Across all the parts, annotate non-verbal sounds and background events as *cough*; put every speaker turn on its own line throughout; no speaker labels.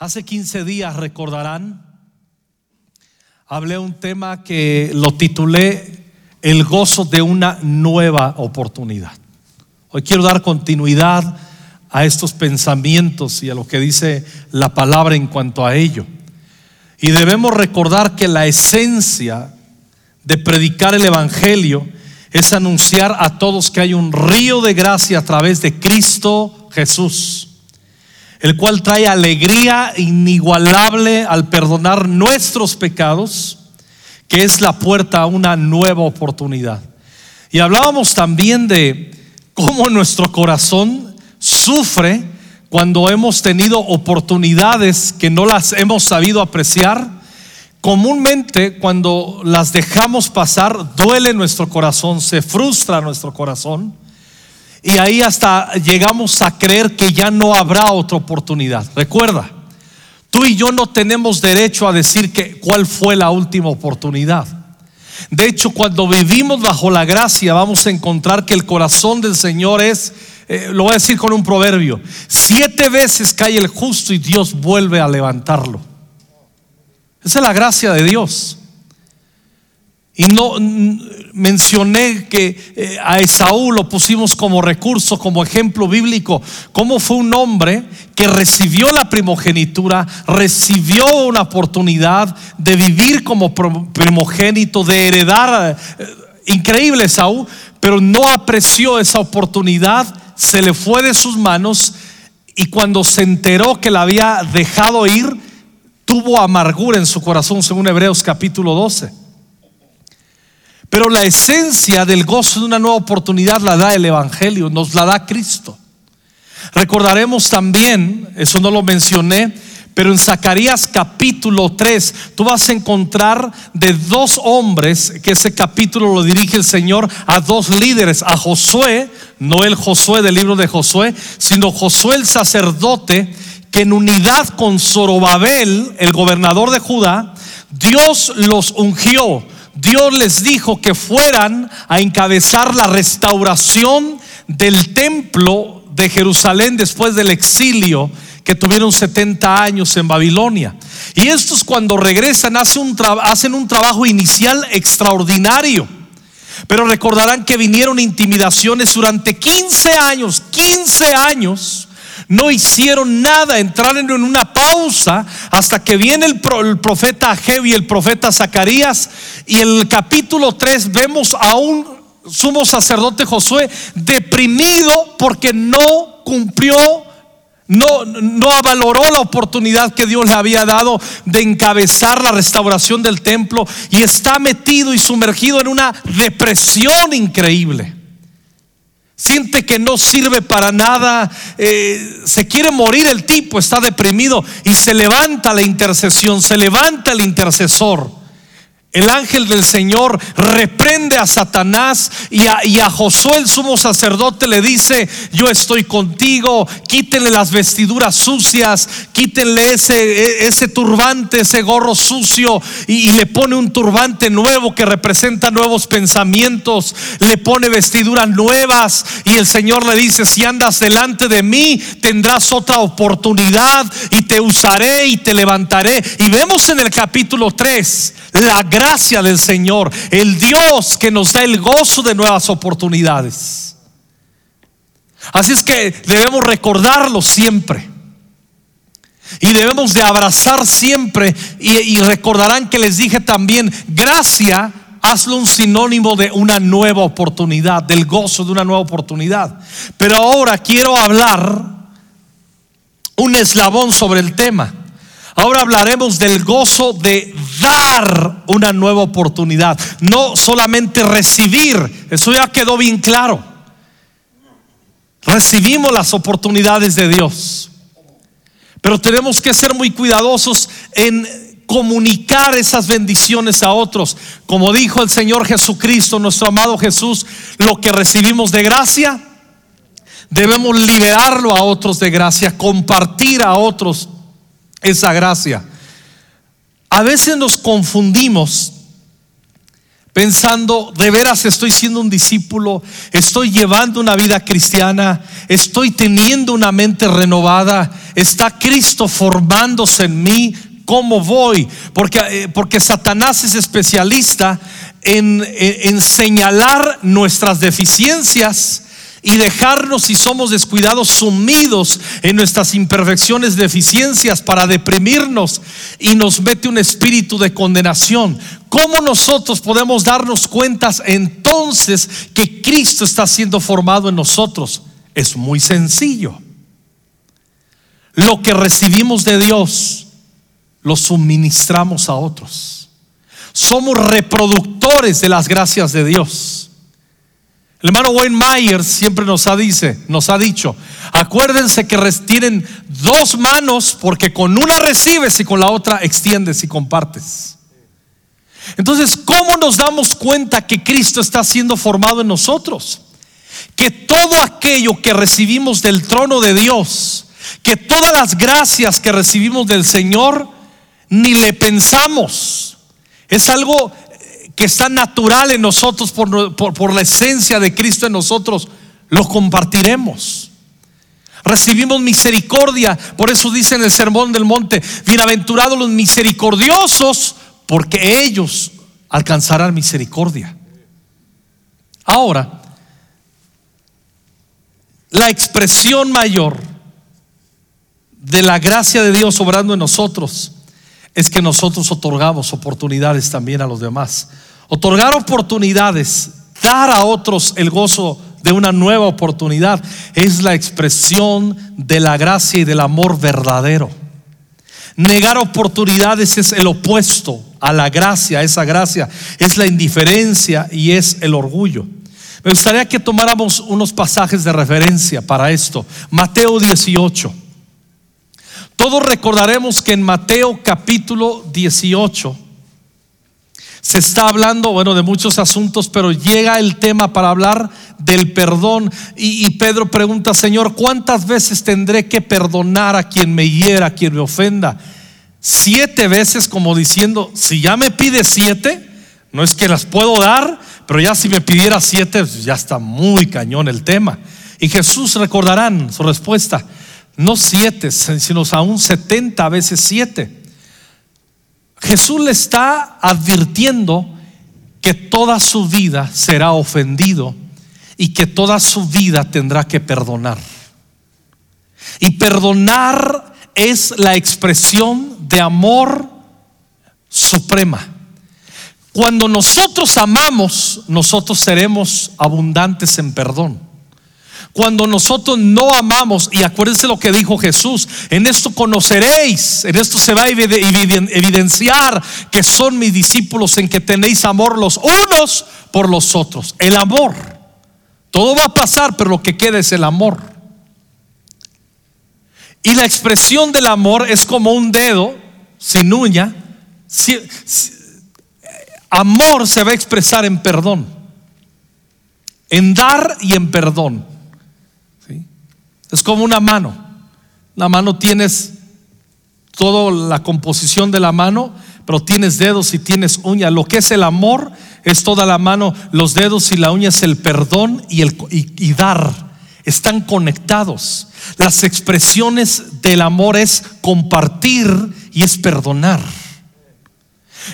Hace 15 días, recordarán, hablé un tema que lo titulé El gozo de una nueva oportunidad. Hoy quiero dar continuidad a estos pensamientos y a lo que dice la palabra en cuanto a ello. Y debemos recordar que la esencia de predicar el Evangelio es anunciar a todos que hay un río de gracia a través de Cristo Jesús el cual trae alegría inigualable al perdonar nuestros pecados, que es la puerta a una nueva oportunidad. Y hablábamos también de cómo nuestro corazón sufre cuando hemos tenido oportunidades que no las hemos sabido apreciar. Comúnmente cuando las dejamos pasar, duele nuestro corazón, se frustra nuestro corazón. Y ahí hasta llegamos a creer que ya no habrá otra oportunidad. Recuerda, tú y yo no tenemos derecho a decir que cuál fue la última oportunidad. De hecho, cuando vivimos bajo la gracia, vamos a encontrar que el corazón del Señor es, eh, lo voy a decir con un proverbio, siete veces cae el justo y Dios vuelve a levantarlo. Esa es la gracia de Dios. Y no mencioné que eh, a Esaú lo pusimos como recurso, como ejemplo bíblico, cómo fue un hombre que recibió la primogenitura, recibió una oportunidad de vivir como primogénito, de heredar. Eh, increíble Esaú, pero no apreció esa oportunidad, se le fue de sus manos y cuando se enteró que la había dejado ir, tuvo amargura en su corazón, según Hebreos capítulo 12. Pero la esencia del gozo de una nueva oportunidad la da el Evangelio, nos la da Cristo. Recordaremos también, eso no lo mencioné, pero en Zacarías capítulo 3 tú vas a encontrar de dos hombres, que ese capítulo lo dirige el Señor a dos líderes, a Josué, no el Josué del libro de Josué, sino Josué el sacerdote, que en unidad con Zorobabel, el gobernador de Judá, Dios los ungió Dios les dijo que fueran a encabezar la restauración del templo de Jerusalén después del exilio que tuvieron 70 años en Babilonia. Y estos cuando regresan hacen un, hacen un trabajo inicial extraordinario. Pero recordarán que vinieron intimidaciones durante 15 años, 15 años no hicieron nada, entraron en una pausa hasta que viene el, profeta Ageo y el profeta Zacarías. Y en el capítulo 3 vemos a un sumo sacerdote Josué deprimido porque no cumplió no, no valoró la oportunidad que Dios le había dado de encabezar la restauración del templo y está metido y sumergido en una depresión increíble siente que no sirve para nada, eh, se quiere morir el tipo, está deprimido y se levanta la intercesión, se levanta el intercesor. El ángel del Señor reprende a Satanás y a, Josué el sumo sacerdote le dice, yo estoy contigo, quítenle las vestiduras sucias, quítenle ese, ese turbante, ese gorro sucio y, y le pone un turbante nuevo que representa nuevos pensamientos, le pone vestiduras nuevas y el Señor le dice, si andas delante de mí, tendrás otra oportunidad y te usaré y te levantaré. Y vemos en el capítulo 3 la gracia del Señor, el Dios que nos da el gozo de nuevas oportunidades. Así es que debemos recordarlo siempre. Y debemos de abrazar siempre. Y, recordarán que les dije también, gracia, hazlo un sinónimo de una nueva oportunidad, del gozo de una nueva oportunidad. Pero ahora quiero hablar un eslabón sobre el tema. Ahora hablaremos del gozo de dar una nueva oportunidad, no solamente recibir. Eso ya quedó bien claro. Recibimos las oportunidades de Dios, pero tenemos que ser muy cuidadosos en comunicar esas bendiciones a otros. Como dijo el Señor Jesucristo, nuestro amado Jesús, lo que recibimos de gracia, debemos liberarlo a otros de gracia, compartir a otros esa gracia. A veces nos confundimos pensando, de veras estoy siendo un discípulo, estoy llevando una vida cristiana, estoy teniendo una mente renovada, está Cristo formándose en mí, ¿cómo voy? Porque, eh, porque Satanás es especialista en, en señalar nuestras deficiencias y dejarnos, si somos descuidados, sumidos en nuestras imperfecciones, deficiencias, para deprimirnos y nos mete un espíritu de condenación. ¿Cómo nosotros podemos darnos cuenta entonces que Cristo está siendo formado en nosotros? Es muy sencillo. Lo que recibimos de Dios, lo suministramos a otros. Somos reproductores de las gracias de Dios. El hermano Wayne Myers siempre nos ha, dice, nos ha dicho, acuérdense que tienen dos manos porque con una recibes y con la otra extiendes y compartes. Entonces, ¿cómo nos damos cuenta que Cristo está siendo formado en nosotros? Que todo aquello que recibimos del trono de Dios, que todas las gracias que recibimos del Señor, ni le pensamos. Es algo que está natural en nosotros por, la esencia de Cristo en nosotros, lo compartiremos. Recibimos misericordia, por eso dice en el Sermón del Monte, bienaventurados los misericordiosos, porque ellos alcanzarán misericordia. Ahora, la expresión mayor de la gracia de Dios obrando en nosotros es que nosotros otorgamos oportunidades también a los demás. Otorgar oportunidades, dar a otros el gozo de una nueva oportunidad, es la expresión de la gracia y del amor verdadero. Negar oportunidades es el opuesto a la gracia, esa gracia es la indiferencia y es el orgullo. Me gustaría que tomáramos unos pasajes de referencia para esto. Mateo 18. Todos recordaremos que en Mateo capítulo 18 se está hablando, bueno, de muchos asuntos, pero llega el tema para hablar del perdón. Y, Pedro pregunta, Señor, ¿cuántas veces tendré que perdonar a quien me hiera, a quien me ofenda? Siete veces como diciendo, si ya me pide siete, no es que las puedo dar, pero ya si me pidiera siete, pues ya está muy cañón el tema. Y Jesús recordarán su respuesta, no siete, sino aún setenta veces siete. Jesús le está advirtiendo que toda su vida será ofendido y que toda su vida tendrá que perdonar. Y perdonar es la expresión de amor suprema. Cuando nosotros amamos, nosotros seremos abundantes en perdón. Cuando nosotros no amamos, y acuérdense lo que dijo Jesús, en esto conoceréis, en esto se va a evidenciar que son mis discípulos en que tenéis amor los unos por los otros. El amor. Todo va a pasar, pero lo que queda es el amor. Y la expresión del amor es como un dedo sin uña. amor se va a expresar en perdón, en dar y en perdón. Es como una mano. La mano tienes toda la composición de la mano, pero tienes dedos y tienes uña. Lo que es el amor es toda la mano, los dedos y la uña es el perdón y, el, y dar. Están conectados. Las expresiones del amor es compartir y es perdonar.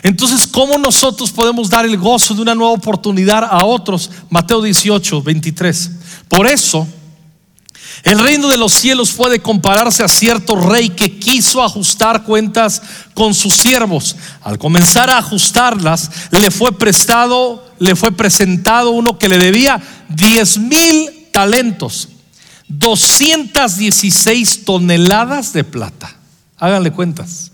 Entonces, ¿cómo nosotros podemos dar el gozo de una nueva oportunidad a otros? Mateo 18, 23. Por eso, el reino de los cielos puede compararse a cierto rey que quiso ajustar cuentas con sus siervos. Al comenzar a ajustarlas, le fue prestado, le fue presentado uno que le debía 10 mil talentos, 216 toneladas de plata. Háganle cuentas.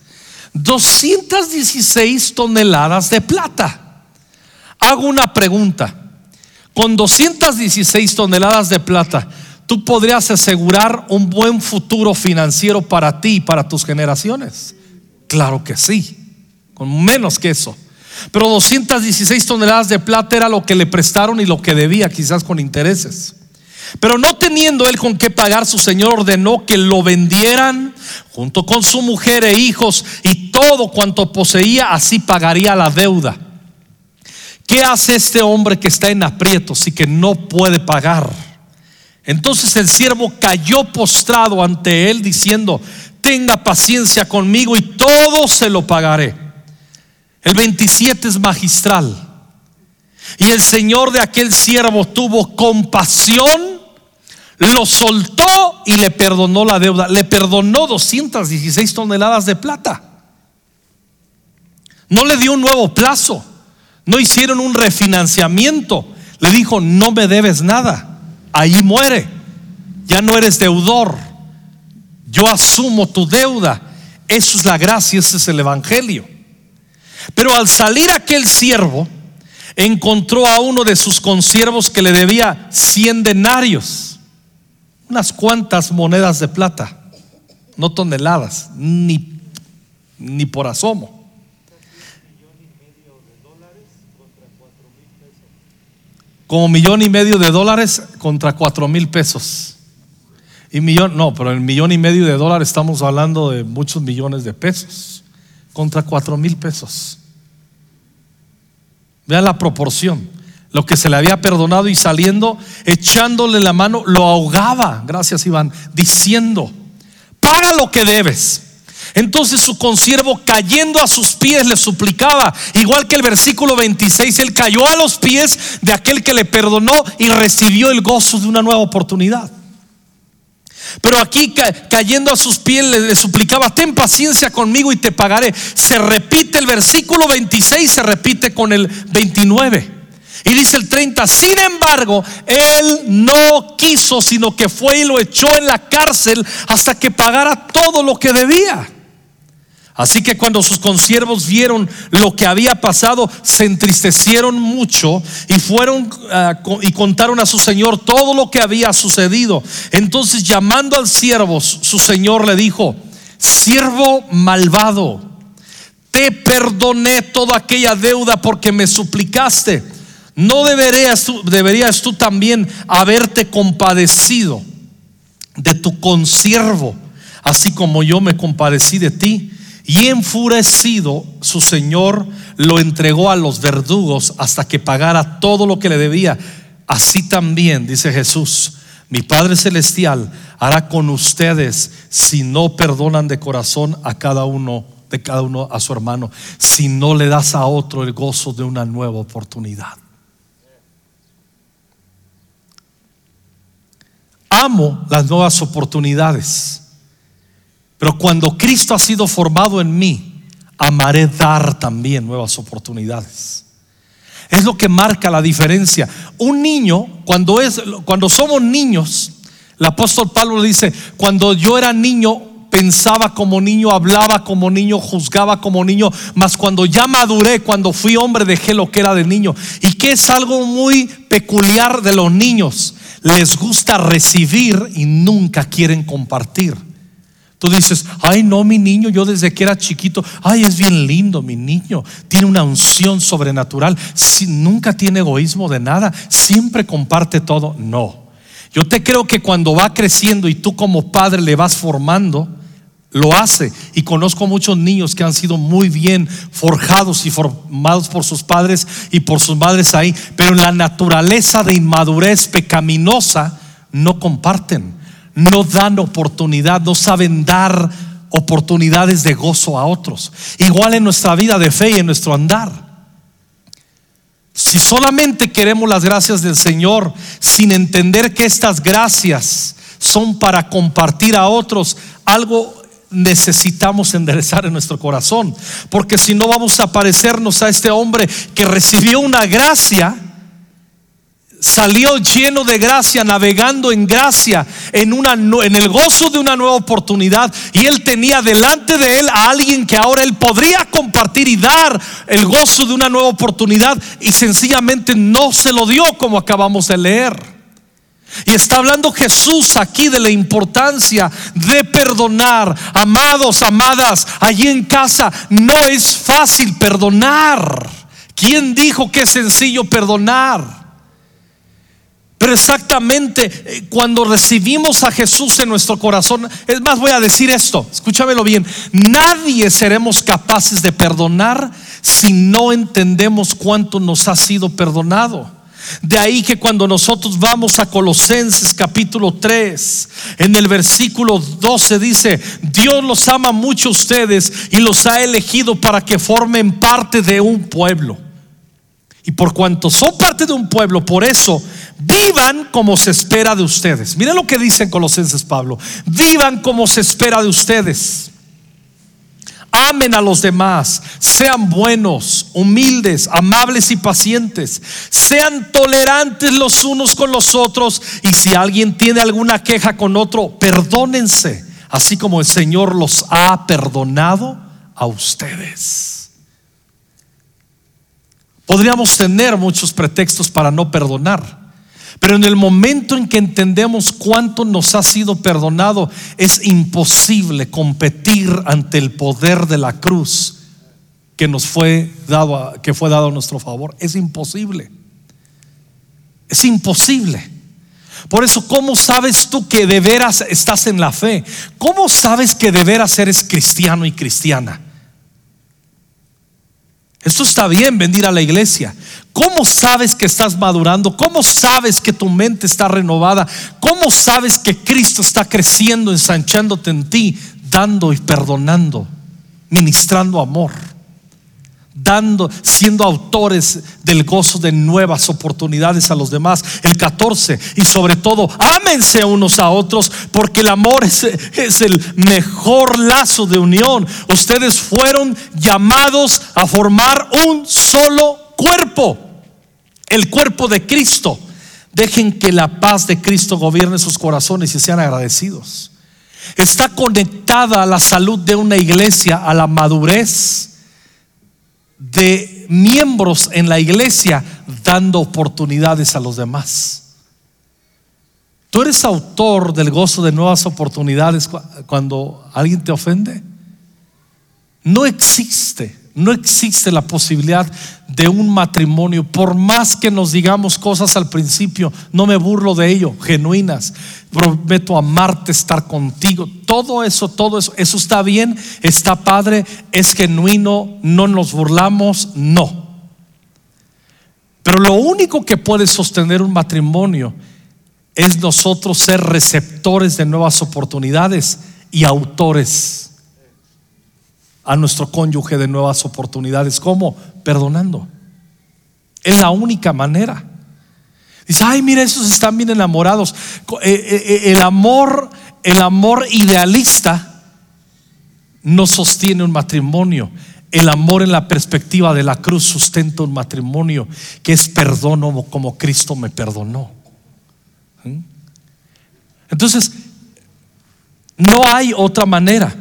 216 toneladas de plata. Hago una pregunta. Con 216 toneladas de plata, tú podrías asegurar un buen futuro financiero para ti y para tus generaciones. Claro que sí, con menos que eso. Pero 216 toneladas de plata era lo que le prestaron y lo que debía, quizás con intereses. Pero no teniendo él con qué pagar, su señor ordenó que lo vendieran junto con su mujer e hijos y todo cuanto poseía, así pagaría la deuda. ¿qué hace este hombre que está en aprietos y que no puede pagar? Entonces el siervo cayó postrado ante él diciendo, tenga paciencia conmigo y todo se lo pagaré. El 27 es magistral. Y el Señor de aquel siervo tuvo compasión, lo soltó y le perdonó la deuda. Le perdonó 216 toneladas de plata. No le dio un nuevo plazo. No hicieron un refinanciamiento. Le dijo, no me debes nada. Ahí muere. Ya no eres deudor. Yo asumo tu deuda. Eso es la gracia, ese es el Evangelio. Pero al salir aquel siervo, encontró a uno de sus consiervos que le debía 100 denarios, unas cuantas monedas de plata, no toneladas, ni, ni por asomo. Como millón y medio de dólares contra cuatro mil pesos. Y millón, no, pero el millón y medio de dólares estamos hablando de muchos millones de pesos. Contra cuatro mil pesos. Vean la proporción. Lo que se le había perdonado y saliendo, echándole la mano, lo ahogaba. Gracias, Iván. Diciendo, paga lo que debes. Entonces su consiervo cayendo a sus pies le suplicaba, igual que el versículo 26, él cayó a los pies de aquel que le perdonó y recibió el gozo de una nueva oportunidad. Pero aquí cayendo a sus pies le, suplicaba, ten paciencia conmigo y te pagaré. Se repite el versículo 26, se repite con el 29. Y dice el 30, sin embargo, él no quiso, sino que fue y lo echó en la cárcel hasta que pagara todo lo que debía. Así que cuando sus consiervos vieron lo que había pasado, se entristecieron mucho y fueron ah, y contaron a su señor todo lo que había sucedido. Entonces llamando al siervo, su señor le dijo, siervo malvado, te perdoné toda aquella deuda porque me suplicaste. ¿No deberías tú, deberías tú también haberte compadecido de tu consiervo, así como yo me compadecí de ti? Y enfurecido, su señor lo entregó a los verdugos hasta que pagara todo lo que le debía. Así también, dice Jesús, mi Padre Celestial hará con ustedes si no perdonan de corazón a cada uno, de cada uno a su hermano, si no le das a otro el gozo de una nueva oportunidad. Amo las nuevas oportunidades. Pero cuando Cristo ha sido formado en mí, amaré dar también nuevas oportunidades. Es lo que marca la diferencia. Un niño, cuando, es, cuando somos niños, el apóstol Pablo le dice, cuando yo era niño, pensaba como niño, hablaba como niño, juzgaba como niño, mas cuando ya maduré, cuando fui hombre, dejé lo que era de niño. Y que es algo muy peculiar de los niños. Les gusta recibir y nunca quieren compartir. Tú dices, ay no, mi niño, yo desde que era chiquito, ay es bien lindo mi niño, tiene una unción sobrenatural, si, nunca tiene egoísmo de nada, siempre comparte todo. No, yo te creo que cuando va creciendo y tú como padre le vas formando, lo hace. Y conozco muchos niños que han sido muy bien forjados y formados por sus padres y por sus madres ahí, pero en la naturaleza de inmadurez pecaminosa no comparten no dan oportunidad, no saben dar oportunidades de gozo a otros. Igual en nuestra vida de fe y en nuestro andar. Si solamente queremos las gracias del Señor sin entender que estas gracias son para compartir a otros, algo necesitamos enderezar en nuestro corazón. Porque si no vamos a parecernos a este hombre que recibió una gracia salió lleno de gracia, navegando en gracia, en, una, en el gozo de una nueva oportunidad. Y él tenía delante de él a alguien que ahora él podría compartir y dar el gozo de una nueva oportunidad. Y sencillamente no se lo dio como acabamos de leer. Y está hablando Jesús aquí de la importancia de perdonar. Amados, amadas, allí en casa no es fácil perdonar. ¿Quién dijo que es sencillo perdonar? Pero exactamente eh, cuando recibimos a Jesús en nuestro corazón, es más, voy a decir esto, escúchamelo bien, nadie seremos capaces de perdonar si no entendemos cuánto nos ha sido perdonado. De ahí que cuando nosotros vamos a Colosenses capítulo 3, en el versículo 12 dice, Dios los ama mucho a ustedes y los ha elegido para que formen parte de un pueblo. Y por cuanto son parte de un pueblo, por eso vivan como se espera de ustedes. Miren lo que dice en Colosenses Pablo. Vivan como se espera de ustedes. Amen a los demás, sean buenos, humildes, amables y pacientes. Sean tolerantes los unos con los otros y si alguien tiene alguna queja con otro, perdónense, así como el Señor los ha perdonado a ustedes. Podríamos tener muchos pretextos para no perdonar. Pero en el momento en que entendemos cuánto nos ha sido perdonado, es imposible competir ante el poder de la cruz que nos fue dado que fue dado a nuestro favor. Es imposible. Es imposible. Por eso, ¿cómo sabes tú que de veras estás en la fe? ¿Cómo sabes que de veras eres cristiano y cristiana? Esto está bien, venir a la iglesia. ¿Cómo sabes que estás madurando? ¿Cómo sabes que tu mente está renovada? ¿Cómo sabes que Cristo está creciendo, ensanchándote en ti, dando y perdonando, ministrando amor? Dando, siendo autores del gozo de nuevas oportunidades a los demás. El 14, y sobre todo, ámense unos a otros, porque el amor es, es el mejor lazo de unión. Ustedes fueron llamados a formar un solo cuerpo, el cuerpo de Cristo. Dejen que la paz de Cristo gobierne sus corazones y sean agradecidos. Está conectada a la salud de una iglesia, a la madurez de miembros en la iglesia dando oportunidades a los demás. ¿Tú eres autor del gozo de nuevas oportunidades cuando alguien te ofende? No existe no existe la posibilidad de un matrimonio, por más que nos digamos cosas al principio, no me burlo de ello, genuinas. Prometo amarte, estar contigo. Todo eso, todo eso, eso está bien, está padre, es genuino, no nos burlamos, no. Pero lo único que puede sostener un matrimonio es nosotros ser receptores de nuevas oportunidades y autores a nuestro cónyuge de nuevas oportunidades. ¿Cómo? Perdonando. Es la única manera. Dice, ay, mira, esos están bien enamorados. Eh, eh, eh, el amor, el amor idealista no sostiene un matrimonio. El amor en la perspectiva de la cruz sustenta un matrimonio que es perdono como Cristo me perdonó. ¿Mm? Entonces, no hay otra manera.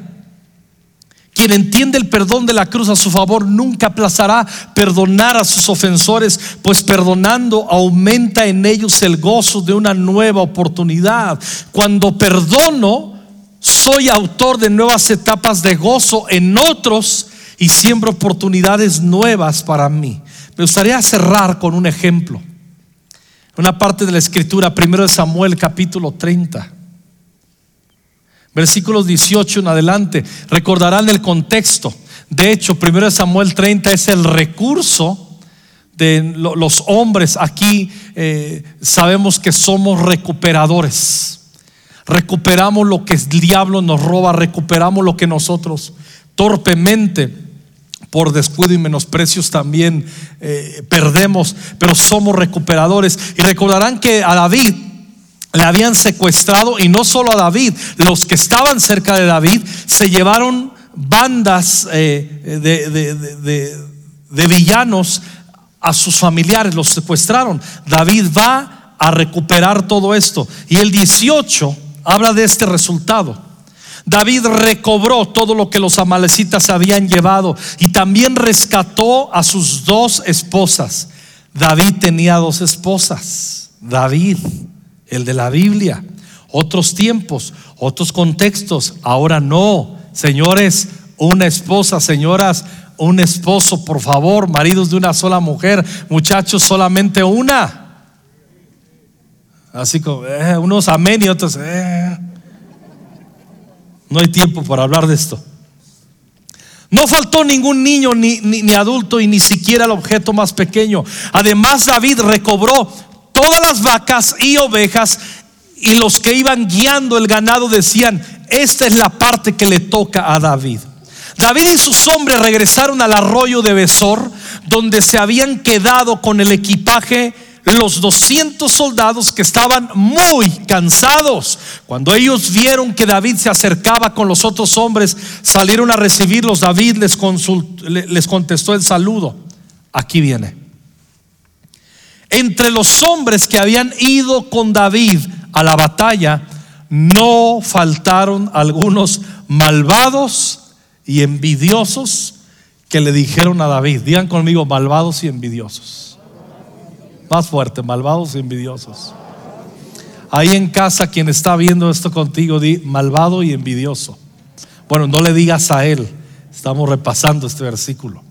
Quien entiende el perdón de la cruz a su favor nunca aplazará perdonar a sus ofensores, pues perdonando aumenta en ellos el gozo de una nueva oportunidad. Cuando perdono, soy autor de nuevas etapas de gozo en otros y siembro oportunidades nuevas para mí. Me gustaría cerrar con un ejemplo. Una parte de la escritura, primero de Samuel capítulo 30. Versículos 18 en adelante. Recordarán el contexto. De hecho, 1 Samuel 30 es el recurso de los hombres. Aquí eh, sabemos que somos recuperadores. Recuperamos lo que el diablo nos roba, recuperamos lo que nosotros torpemente por descuido y menosprecios también eh, perdemos, pero somos recuperadores. Y recordarán que a David le habían secuestrado y no solo a David, los que estaban cerca de David se llevaron bandas eh, de, villanos a sus familiares, los secuestraron. David va a recuperar todo esto. Y el 18 habla de este resultado. David recobró todo lo que los amalecitas habían llevado y también rescató a sus dos esposas. David tenía dos esposas. David el de la Biblia. Otros tiempos, otros contextos. Ahora no. Señores, una esposa, señoras, un esposo, por favor, maridos de una sola mujer, muchachos, solamente una. Así como eh, unos amén y otros, eh. no hay tiempo para hablar de esto. No faltó ningún niño ni, ni, adulto y ni siquiera el objeto más pequeño. Además David recobró todas las vacas y ovejas y los que iban guiando el ganado decían, esta es la parte que le toca a David. David y sus hombres regresaron al arroyo de Besor, donde se habían quedado con el equipaje los 200 soldados que estaban muy cansados. Cuando ellos vieron que David se acercaba con los otros hombres, salieron a recibirlos. David les, les contestó el saludo. Aquí viene. Entre los hombres que habían ido con David a la batalla, no faltaron algunos malvados y envidiosos que le dijeron a David, digan conmigo, malvados y envidiosos. Más fuerte, malvados y envidiosos. Ahí en casa, quien está viendo esto contigo, di malvado y envidioso. Bueno, no le digas a él, estamos repasando este versículo.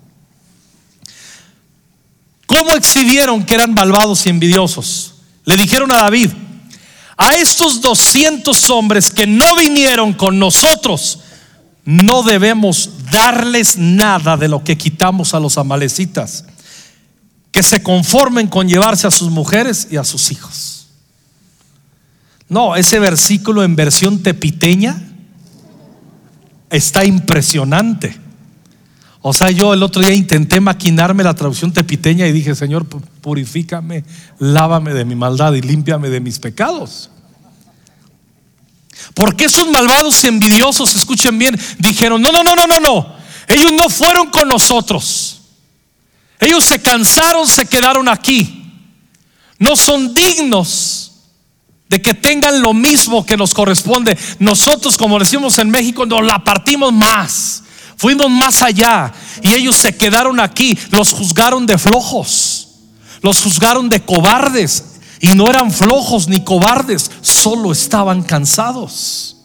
¿Cómo exhibieron que eran malvados y envidiosos? Le dijeron a David, a estos 200 hombres que no vinieron con nosotros, no debemos darles nada de lo que quitamos a los amalecitas que se conformen con llevarse a sus mujeres y a sus hijos. No, ese versículo en versión tepiteña está impresionante. O sea, yo el otro día intenté maquinarme la traducción tepiteña y dije, Señor, purifícame, lávame de mi maldad y límpiame de mis pecados. Porque esos malvados y envidiosos, escuchen bien, dijeron, no, no, no, no, no, no, ellos no fueron con nosotros. Ellos se cansaron, se quedaron aquí. No son dignos de que tengan lo mismo que nos corresponde. Nosotros, como decimos en México, nos la partimos más. Fuimos más allá y ellos se quedaron aquí. Los juzgaron de flojos. Los juzgaron de cobardes. Y no eran flojos ni cobardes, solo estaban cansados.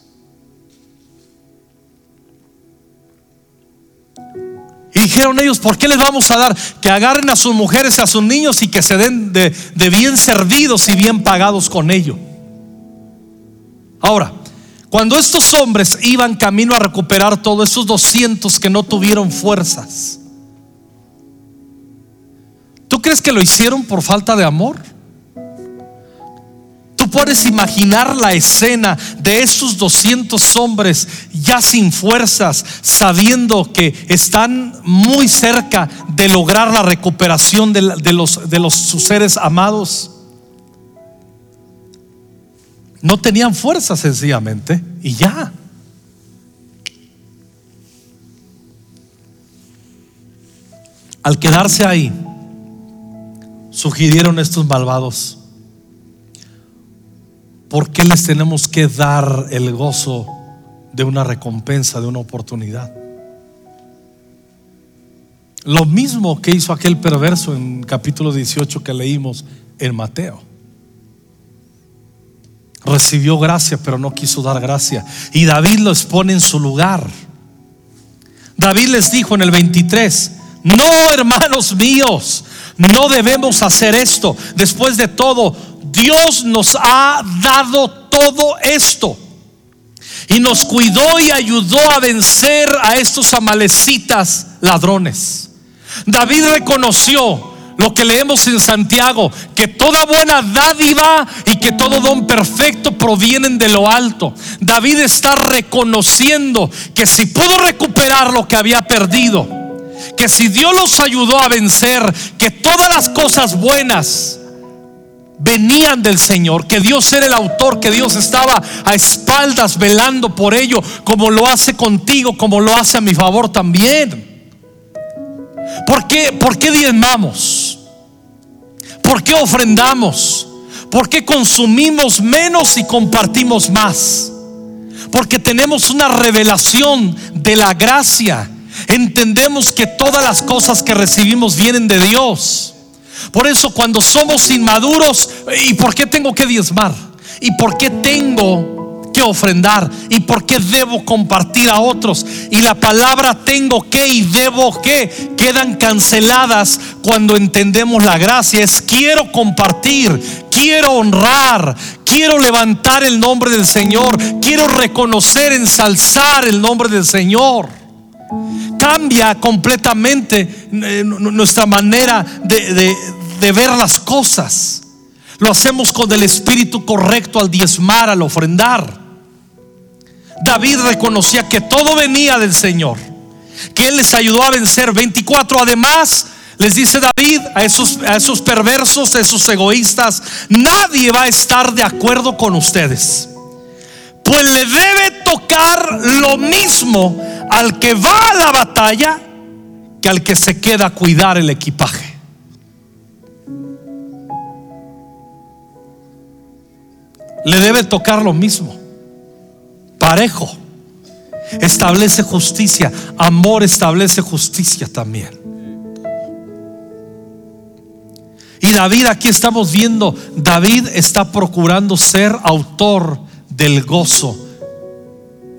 Y dijeron ellos, ¿por qué les vamos a dar? Que agarren a sus mujeres y a sus niños y que se den de, bien servidos y bien pagados con ello. Ahora, cuando estos hombres iban camino a recuperar todos esos 200 que no tuvieron fuerzas, ¿tú crees que lo hicieron por falta de amor? puedes imaginar la escena de esos 200 hombres ya sin fuerzas, sabiendo que están muy cerca de lograr la recuperación de, los, de los, sus seres amados? No tenían fuerza sencillamente y ya. Al quedarse ahí, sugirieron estos malvados ¿por qué les tenemos que dar el gozo de una recompensa, de una oportunidad? Lo mismo que hizo aquel perverso en capítulo 18 que leímos en Mateo. Recibió gracia, pero no quiso dar gracia. Y David lo expone en su lugar. David les dijo en el 23, no hermanos míos, no debemos hacer esto. Después de todo, Dios nos ha dado todo esto. Y nos cuidó y ayudó a vencer a estos amalecitas ladrones. David reconoció lo que leemos en Santiago, que toda buena dádiva y que todo don perfecto provienen de lo alto. David está reconociendo que si pudo recuperar lo que había perdido, que si Dios los ayudó a vencer, que todas las cosas buenas venían del Señor, que Dios era el autor, que Dios estaba a espaldas velando por ello, como lo hace contigo, como lo hace a mi favor también. ¿Por qué, por qué diezmamos? ¿Por qué ofrendamos? ¿Por qué consumimos menos y compartimos más? Porque tenemos una revelación de la gracia. Entendemos que todas las cosas que recibimos vienen de Dios. Por eso cuando somos inmaduros, ¿y por qué tengo que diezmar? ¿Y por qué tengo ofrendar? ¿Y por qué debo compartir a otros? Y la palabra tengo que y debo que quedan canceladas cuando entendemos la gracia. Es quiero compartir, quiero honrar, quiero levantar el nombre del Señor, quiero reconocer, ensalzar el nombre del Señor. Cambia completamente eh, nuestra manera de ver las cosas. Lo hacemos con el espíritu correcto al diezmar, al ofrendar. David reconocía que todo venía del Señor, que Él les ayudó a vencer 24. Además, les dice David a esos, perversos, a esos egoístas, nadie va a estar de acuerdo con ustedes. Pues le debe tocar lo mismo al que va a la batalla que al que se queda a cuidar el equipaje. Le debe tocar lo mismo, parejo. Establece justicia, amor establece justicia también. Y David, aquí estamos viendo, David está procurando ser autor del gozo,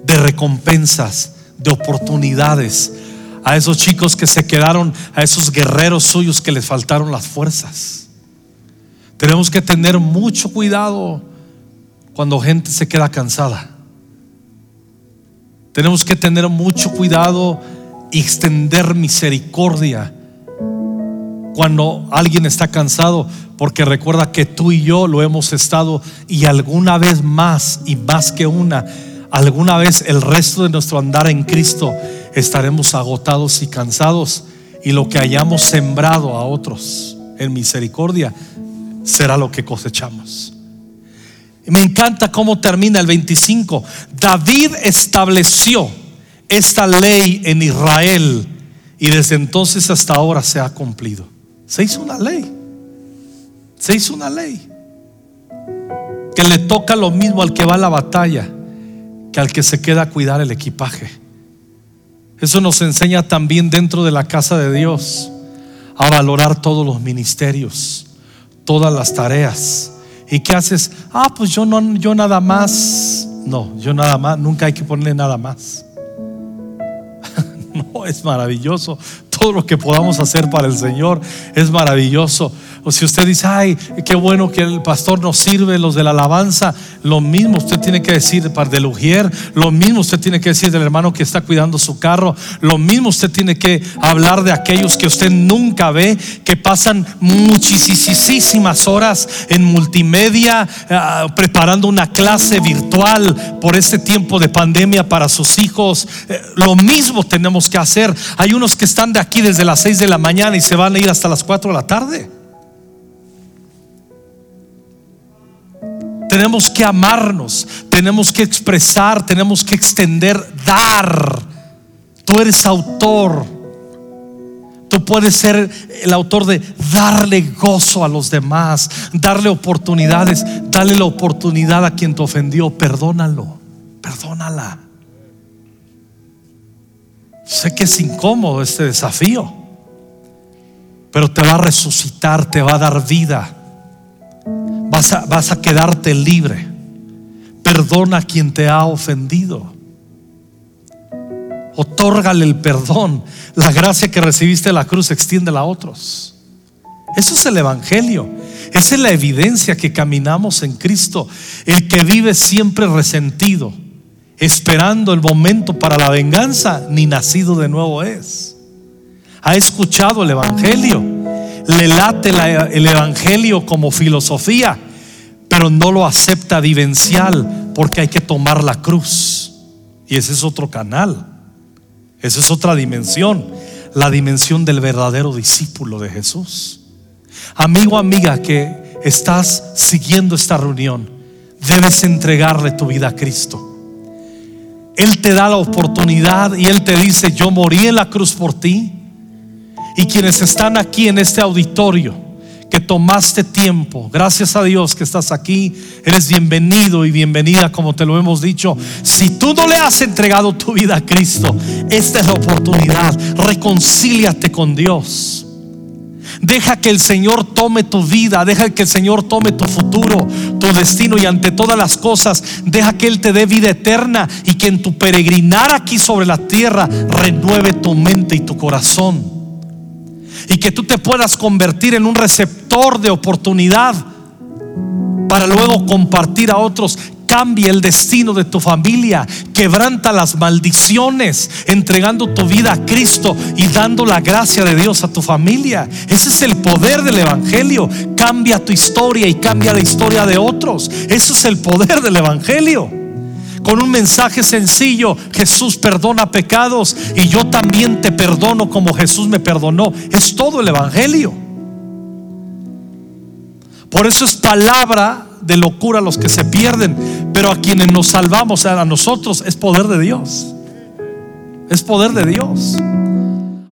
de recompensas, de oportunidades. A esos chicos que se quedaron, a esos guerreros suyos que les faltaron las fuerzas. Tenemos que tener mucho cuidado cuando gente se queda cansada. Tenemos que tener mucho cuidado y extender misericordia cuando alguien está cansado, porque recuerda que tú y yo lo hemos estado y alguna vez más y más que una, alguna vez el resto de nuestro andar en Cristo estaremos agotados y cansados y lo que hayamos sembrado a otros en misericordia será lo que cosechamos. Me encanta cómo termina el 25. David estableció esta ley en Israel y desde entonces hasta ahora se ha cumplido. Se hizo una ley. Se hizo una ley. Que le toca lo mismo al que va a la batalla que al que se queda a cuidar el equipaje. Eso nos enseña también dentro de la casa de Dios a valorar todos los ministerios, todas las tareas. ¿Y qué haces? Ah, pues yo no, yo nada más. No, yo nada más, nunca hay que ponerle nada más. *laughs* no, es maravilloso todo lo que podamos hacer para el Señor es maravilloso. O si usted dice, ay, qué bueno que el pastor nos sirve, los de la alabanza, lo mismo usted tiene que decir para del Ujier, lo mismo usted tiene que decir del hermano que está cuidando su carro, lo mismo usted tiene que hablar de aquellos que usted nunca ve, que pasan muchísimas horas en multimedia, ah, preparando una clase virtual por este tiempo de pandemia para sus hijos. Eh, lo mismo tenemos que hacer. Hay unos que están de aquí desde las 6 de la mañana y se van a ir hasta las 4 de la tarde. Tenemos que amarnos, tenemos que expresar, tenemos que extender, dar. Tú eres autor. Tú puedes ser el autor de darle gozo a los demás, darle oportunidades, darle la oportunidad a quien te ofendió, perdónalo, perdónala. Sé que es incómodo este desafío, pero te va a resucitar, te va a dar vida. Vas a, vas a quedarte libre. Perdona a quien te ha ofendido. Otórgale el perdón. La gracia que recibiste la cruz extiende a otros. Eso es el Evangelio. Esa es la evidencia que caminamos en Cristo. El que vive siempre resentido esperando el momento para la venganza, ni nacido de nuevo es. Ha escuchado el Evangelio, le late el Evangelio como filosofía, pero no lo acepta vivencial porque hay que tomar la cruz. Y ese es otro canal, esa es otra dimensión, la dimensión del verdadero discípulo de Jesús. Amigo, amiga, que estás siguiendo esta reunión, debes entregarle tu vida a Cristo. Él te da la oportunidad y Él te dice, yo morí en la cruz por ti. Y quienes están aquí en este auditorio, que tomaste tiempo, gracias a Dios que estás aquí, eres bienvenido y bienvenida como te lo hemos dicho. Si tú no le has entregado tu vida a Cristo, esta es la oportunidad, reconcíliate con Dios. Deja que el Señor tome tu vida, deja que el Señor tome tu futuro, tu destino y ante todas las cosas, deja que Él te dé vida eterna y que en tu peregrinar aquí sobre la tierra renueve tu mente y tu corazón. Y que tú te puedas convertir en un receptor de oportunidad para luego compartir a otros. Cambia el destino de tu familia, quebranta las maldiciones, entregando tu vida a Cristo y dando la gracia de Dios a tu familia. Ese es el poder del Evangelio. Cambia tu historia y cambia la historia de otros. Ese es el poder del Evangelio con un mensaje sencillo. Jesús perdona pecados y yo también te perdono como Jesús me perdonó. Es todo el Evangelio. Por eso es palabra de locura a los que se pierden, pero a quienes nos salvamos, a nosotros, es poder de Dios. Es poder de Dios.